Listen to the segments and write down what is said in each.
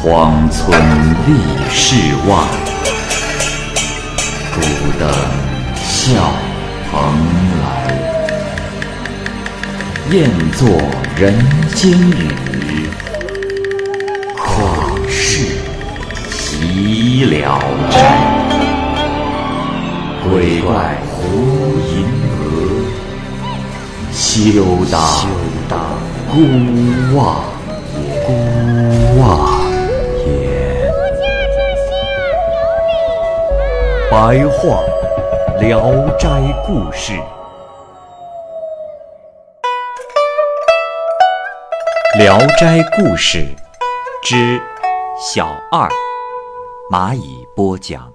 荒村立世外，孤灯笑蓬莱。雁作人间雨，旷世岂了斋。鬼怪胡银娥，休当孤望。孤望白话《聊斋故事》。《聊斋故事》之小二，蚂蚁播讲。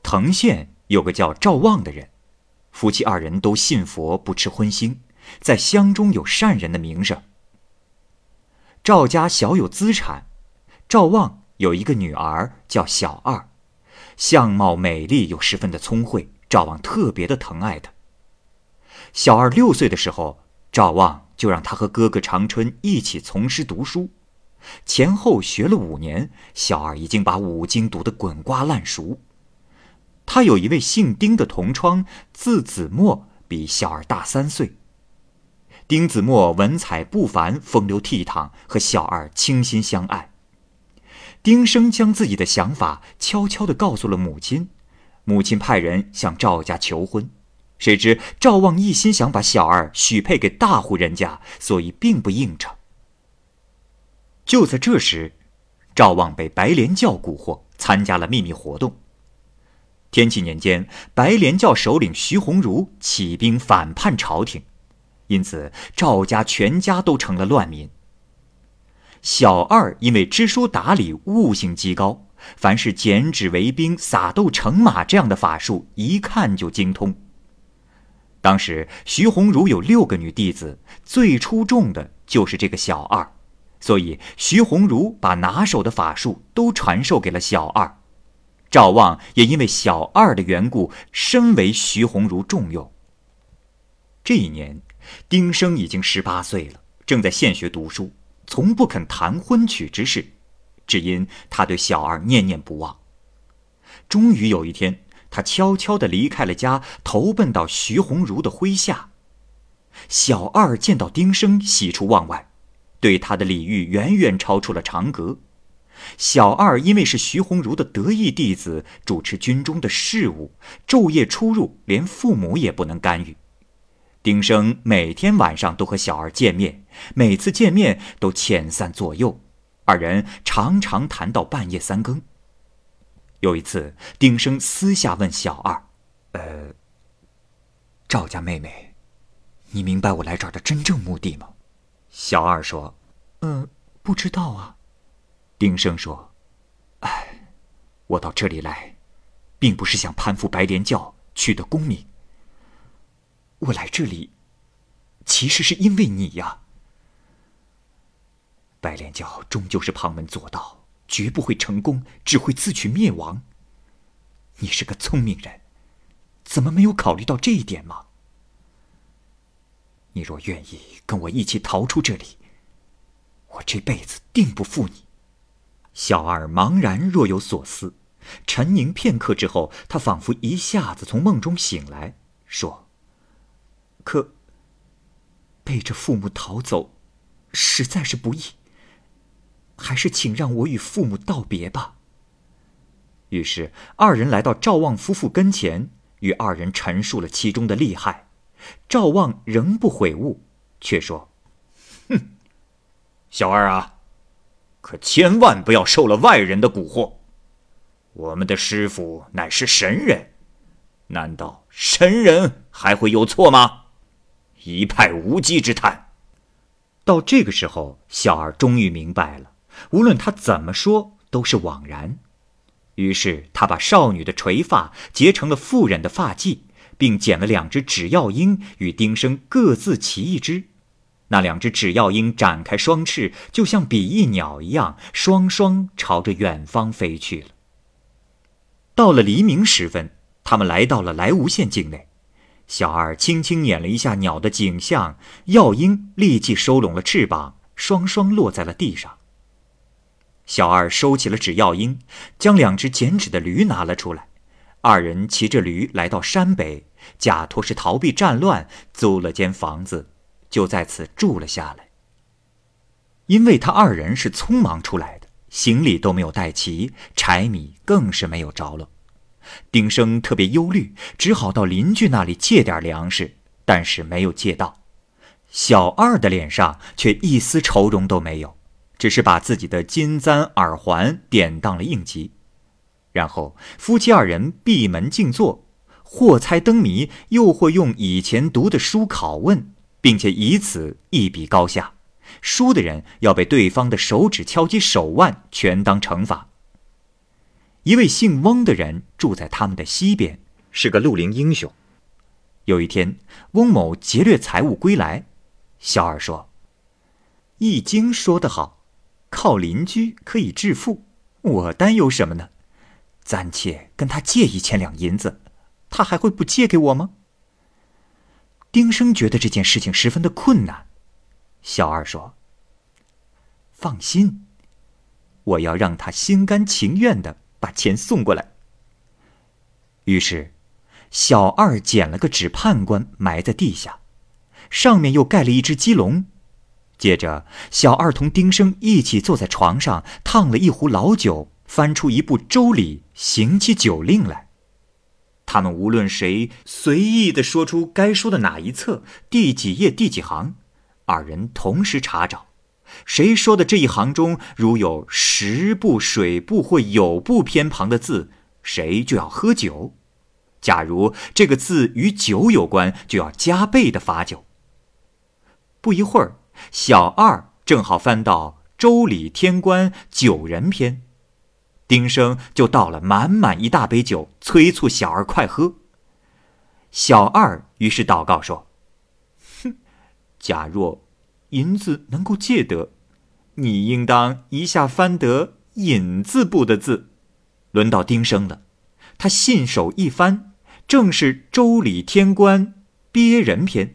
藤县有个叫赵望的人，夫妻二人都信佛，不吃荤腥，在乡中有善人的名声。赵家小有资产，赵望有一个女儿叫小二，相貌美丽又十分的聪慧，赵望特别的疼爱她。小二六岁的时候，赵望。就让他和哥哥长春一起从师读书，前后学了五年，小二已经把五经读得滚瓜烂熟。他有一位姓丁的同窗，字子墨，比小二大三岁。丁子墨文采不凡，风流倜傥，和小二倾心相爱。丁生将自己的想法悄悄地告诉了母亲，母亲派人向赵家求婚。谁知赵望一心想把小二许配给大户人家，所以并不应承。就在这时，赵望被白莲教蛊惑，参加了秘密活动。天启年间，白莲教首领徐鸿儒起兵反叛朝廷，因此赵家全家都成了乱民。小二因为知书达理，悟性极高，凡是剪纸为兵、撒豆成马这样的法术，一看就精通。当时徐鸿儒有六个女弟子，最出众的就是这个小二，所以徐鸿儒把拿手的法术都传授给了小二。赵望也因为小二的缘故，深为徐鸿儒重用。这一年，丁生已经十八岁了，正在县学读书，从不肯谈婚娶之事，只因他对小二念念不忘。终于有一天。他悄悄地离开了家，投奔到徐鸿儒的麾下。小二见到丁生，喜出望外，对他的礼遇远远超出了常格。小二因为是徐鸿儒的得意弟子，主持军中的事务，昼夜出入，连父母也不能干预。丁生每天晚上都和小二见面，每次见面都遣散左右，二人常常谈到半夜三更。有一次，丁生私下问小二：“呃，赵家妹妹，你明白我来这儿的真正目的吗？”小二说：“嗯，不知道啊。”丁生说：“哎，我到这里来，并不是想攀附白莲教取得功名。我来这里，其实是因为你呀。白莲教终究是旁门左道。”绝不会成功，只会自取灭亡。你是个聪明人，怎么没有考虑到这一点吗？你若愿意跟我一起逃出这里，我这辈子定不负你。小二茫然若有所思，沉凝片刻之后，他仿佛一下子从梦中醒来，说：“可背着父母逃走，实在是不易。”还是请让我与父母道别吧。于是二人来到赵望夫妇跟前，与二人陈述了其中的利害。赵望仍不悔悟，却说：“哼，小二啊，可千万不要受了外人的蛊惑。我们的师傅乃是神人，难道神人还会有错吗？”一派无稽之谈。到这个时候，小二终于明白了。无论他怎么说，都是枉然。于是他把少女的垂发结成了妇人的发髻，并捡了两只纸药鹰，与丁生各自骑一只。那两只纸药鹰展开双翅，就像比翼鸟一样，双双朝着远方飞去了。到了黎明时分，他们来到了莱芜县境内。小二轻轻捻了一下鸟的颈项，药鹰立即收拢了翅膀，双双落在了地上。小二收起了纸药鹰，将两只剪纸的驴拿了出来。二人骑着驴来到山北，假托是逃避战乱，租了间房子，就在此住了下来。因为他二人是匆忙出来的，行李都没有带齐，柴米更是没有着落。丁生特别忧虑，只好到邻居那里借点粮食，但是没有借到。小二的脸上却一丝愁容都没有。只是把自己的金簪耳环典当了应急，然后夫妻二人闭门静坐，或猜灯谜，又或用以前读的书拷问，并且以此一比高下。输的人要被对方的手指敲击手腕，全当惩罚。一位姓翁的人住在他们的西边，是个绿林英雄。有一天，翁某劫掠财物归来，小二说：“易经说得好。”靠邻居可以致富，我担忧什么呢？暂且跟他借一千两银子，他还会不借给我吗？丁生觉得这件事情十分的困难。小二说：“放心，我要让他心甘情愿的把钱送过来。”于是，小二捡了个纸判官埋在地下，上面又盖了一只鸡笼。接着，小二同丁生一起坐在床上，烫了一壶老酒，翻出一部《周礼》，行起酒令来。他们无论谁随意的说出该说的哪一册、第几页、第几行，二人同时查找。谁说的这一行中如有十部、水部或有部偏旁的字，谁就要喝酒；假如这个字与酒有关，就要加倍的罚酒。不一会儿。小二正好翻到《周礼天官九人篇》，丁生就倒了满满一大杯酒，催促小二快喝。小二于是祷告说：“哼，假若银子能够借得，你应当一下翻得‘引’字部的字。”轮到丁生了，他信手一翻，正是《周礼天官鳖人篇》。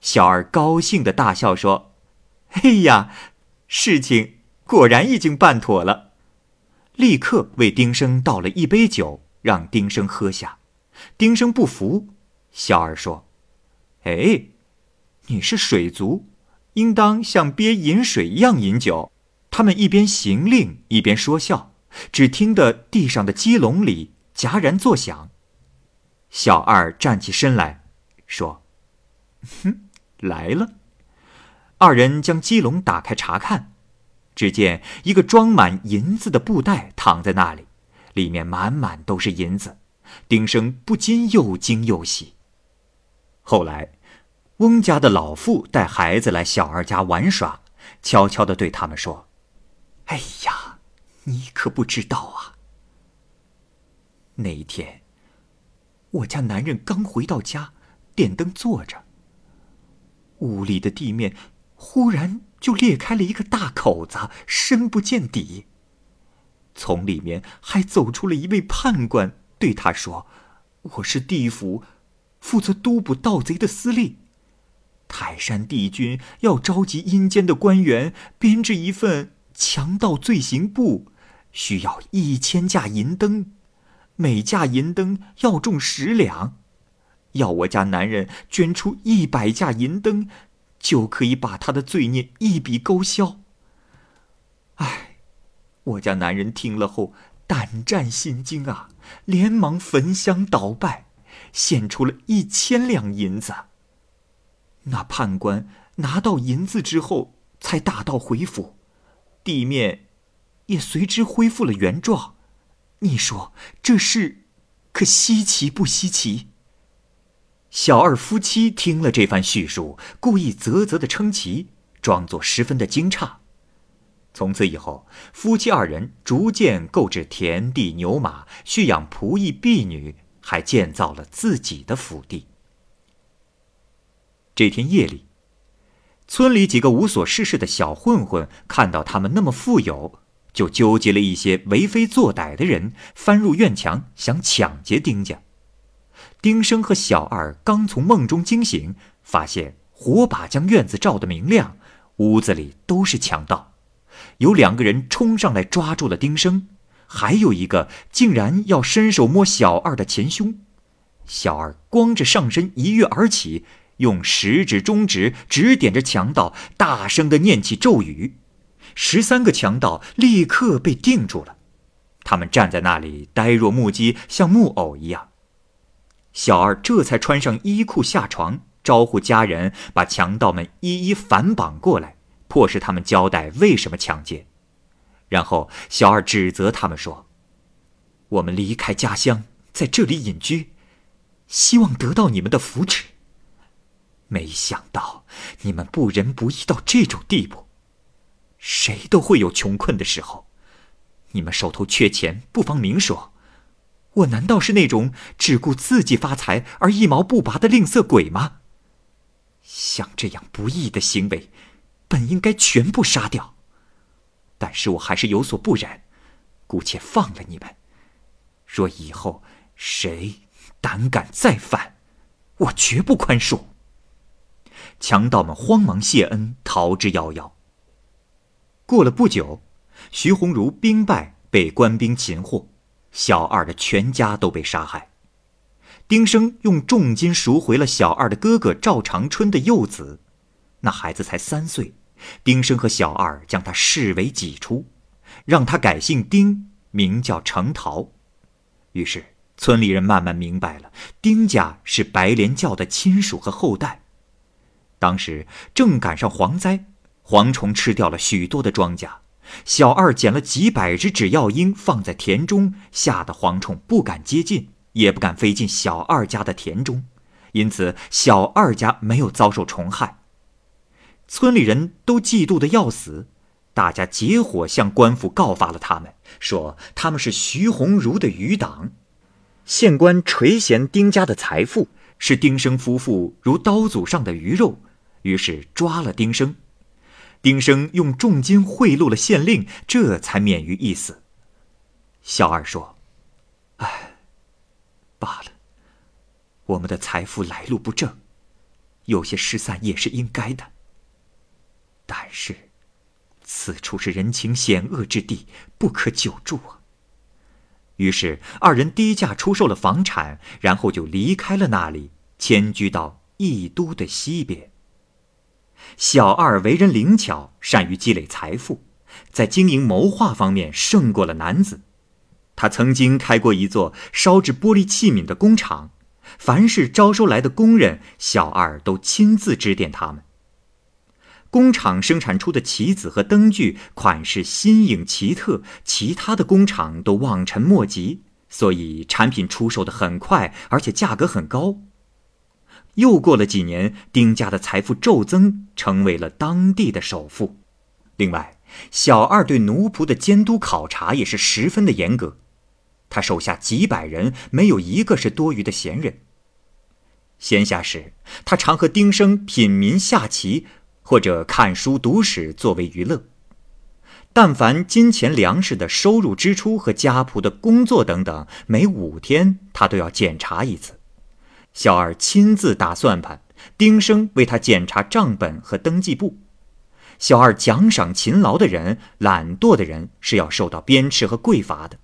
小二高兴的大笑说。哎呀，事情果然已经办妥了，立刻为丁生倒了一杯酒，让丁生喝下。丁生不服，小二说：“哎，你是水族，应当像鳖饮水一样饮酒。”他们一边行令，一边说笑，只听得地上的鸡笼里戛然作响。小二站起身来说：“哼，来了。”二人将鸡笼打开查看，只见一个装满银子的布袋躺在那里，里面满满都是银子。丁生不禁又惊又喜。后来，翁家的老妇带孩子来小二家玩耍，悄悄地对他们说：“哎呀，你可不知道啊！那一天，我家男人刚回到家，点灯坐着，屋里的地面……”忽然就裂开了一个大口子，深不见底。从里面还走出了一位判官，对他说：“我是地府负责督捕盗贼的司令，泰山帝君要召集阴间的官员编制一份强盗罪行簿，需要一千架银灯，每架银灯要重十两，要我家男人捐出一百架银灯。”就可以把他的罪孽一笔勾销。唉，我家男人听了后胆战心惊啊，连忙焚香祷拜，献出了一千两银子。那判官拿到银子之后，才打道回府，地面也随之恢复了原状。你说这事可稀奇不稀奇？小二夫妻听了这番叙述，故意啧啧的称奇，装作十分的惊诧。从此以后，夫妻二人逐渐购置田地牛马，蓄养仆役婢女，还建造了自己的府邸。这天夜里，村里几个无所事事的小混混看到他们那么富有，就纠集了一些为非作歹的人，翻入院墙，想抢劫丁家。丁生和小二刚从梦中惊醒，发现火把将院子照得明亮，屋子里都是强盗。有两个人冲上来抓住了丁生，还有一个竟然要伸手摸小二的前胸。小二光着上身一跃而起，用食指、中指指点着强盗，大声的念起咒语。十三个强盗立刻被定住了，他们站在那里呆若木鸡，像木偶一样。小二这才穿上衣裤下床，招呼家人把强盗们一一反绑过来，迫使他们交代为什么抢劫。然后小二指责他们说：“我们离开家乡，在这里隐居，希望得到你们的扶持。没想到你们不仁不义到这种地步。谁都会有穷困的时候，你们手头缺钱，不妨明说。”我难道是那种只顾自己发财而一毛不拔的吝啬鬼吗？像这样不义的行为，本应该全部杀掉。但是我还是有所不忍，姑且放了你们。若以后谁胆敢再犯，我绝不宽恕。强盗们慌忙谢恩，逃之夭夭。过了不久，徐鸿儒兵败，被官兵擒获。小二的全家都被杀害，丁生用重金赎回了小二的哥哥赵长春的幼子，那孩子才三岁，丁生和小二将他视为己出，让他改姓丁，名叫程桃。于是村里人慢慢明白了，丁家是白莲教的亲属和后代。当时正赶上蝗灾，蝗虫吃掉了许多的庄稼。小二捡了几百只纸药鹰，放在田中，吓得蝗虫不敢接近，也不敢飞进小二家的田中，因此小二家没有遭受虫害。村里人都嫉妒的要死，大家结伙向官府告发了他们，说他们是徐鸿儒的余党。县官垂涎丁家的财富，视丁生夫妇如刀俎上的鱼肉，于是抓了丁生。丁生用重金贿赂了县令，这才免于一死。小二说：“唉，罢了，我们的财富来路不正，有些失散也是应该的。但是，此处是人情险恶之地，不可久住啊。”于是二人低价出售了房产，然后就离开了那里，迁居到义都的西边。小二为人灵巧，善于积累财富，在经营谋划方面胜过了男子。他曾经开过一座烧制玻璃器皿的工厂，凡是招收来的工人，小二都亲自指点他们。工厂生产出的棋子和灯具款式新颖奇特，其他的工厂都望尘莫及，所以产品出售的很快，而且价格很高。又过了几年，丁家的财富骤增，成为了当地的首富。另外，小二对奴仆的监督考察也是十分的严格。他手下几百人，没有一个是多余的闲人。闲暇时，他常和丁生品茗下棋，或者看书读史作为娱乐。但凡金钱粮食的收入支出和家仆的工作等等，每五天他都要检查一次。小二亲自打算盘，丁生为他检查账本和登记簿。小二奖赏勤劳的人，懒惰的人是要受到鞭笞和跪罚的。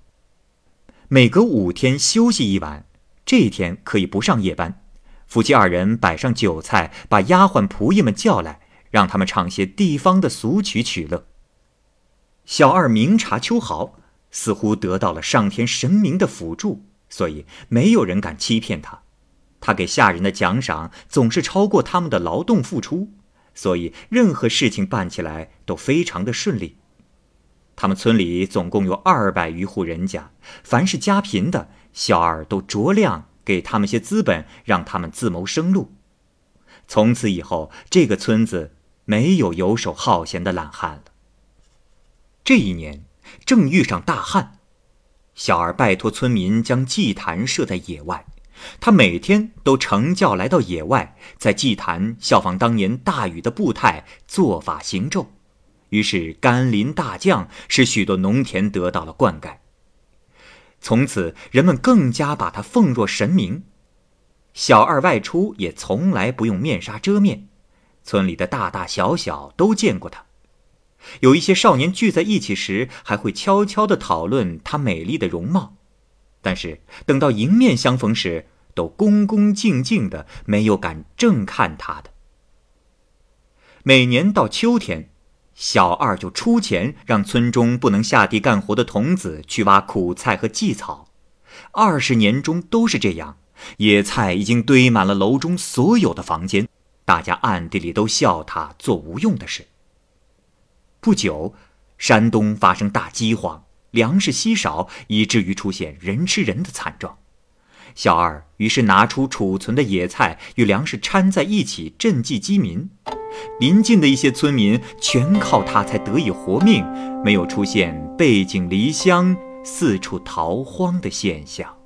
每隔五天休息一晚，这一天可以不上夜班。夫妻二人摆上酒菜，把丫鬟仆役们叫来，让他们唱些地方的俗曲取乐。小二明察秋毫，似乎得到了上天神明的辅助，所以没有人敢欺骗他。他给下人的奖赏总是超过他们的劳动付出，所以任何事情办起来都非常的顺利。他们村里总共有二百余户人家，凡是家贫的，小二都酌量给他们些资本，让他们自谋生路。从此以后，这个村子没有游手好闲的懒汉了。这一年正遇上大旱，小二拜托村民将祭坛设在野外。他每天都乘轿来到野外，在祭坛效仿当年大禹的步态做法行咒，于是甘霖大降，使许多农田得到了灌溉。从此，人们更加把他奉若神明。小二外出也从来不用面纱遮面，村里的大大小小都见过他。有一些少年聚在一起时，还会悄悄地讨论他美丽的容貌，但是等到迎面相逢时，都恭恭敬敬的，没有敢正看他的。每年到秋天，小二就出钱让村中不能下地干活的童子去挖苦菜和荠草，二十年中都是这样，野菜已经堆满了楼中所有的房间，大家暗地里都笑他做无用的事。不久，山东发生大饥荒，粮食稀少，以至于出现人吃人的惨状。小二于是拿出储存的野菜与粮食掺在一起赈济饥民，临近的一些村民全靠他才得以活命，没有出现背井离乡、四处逃荒的现象。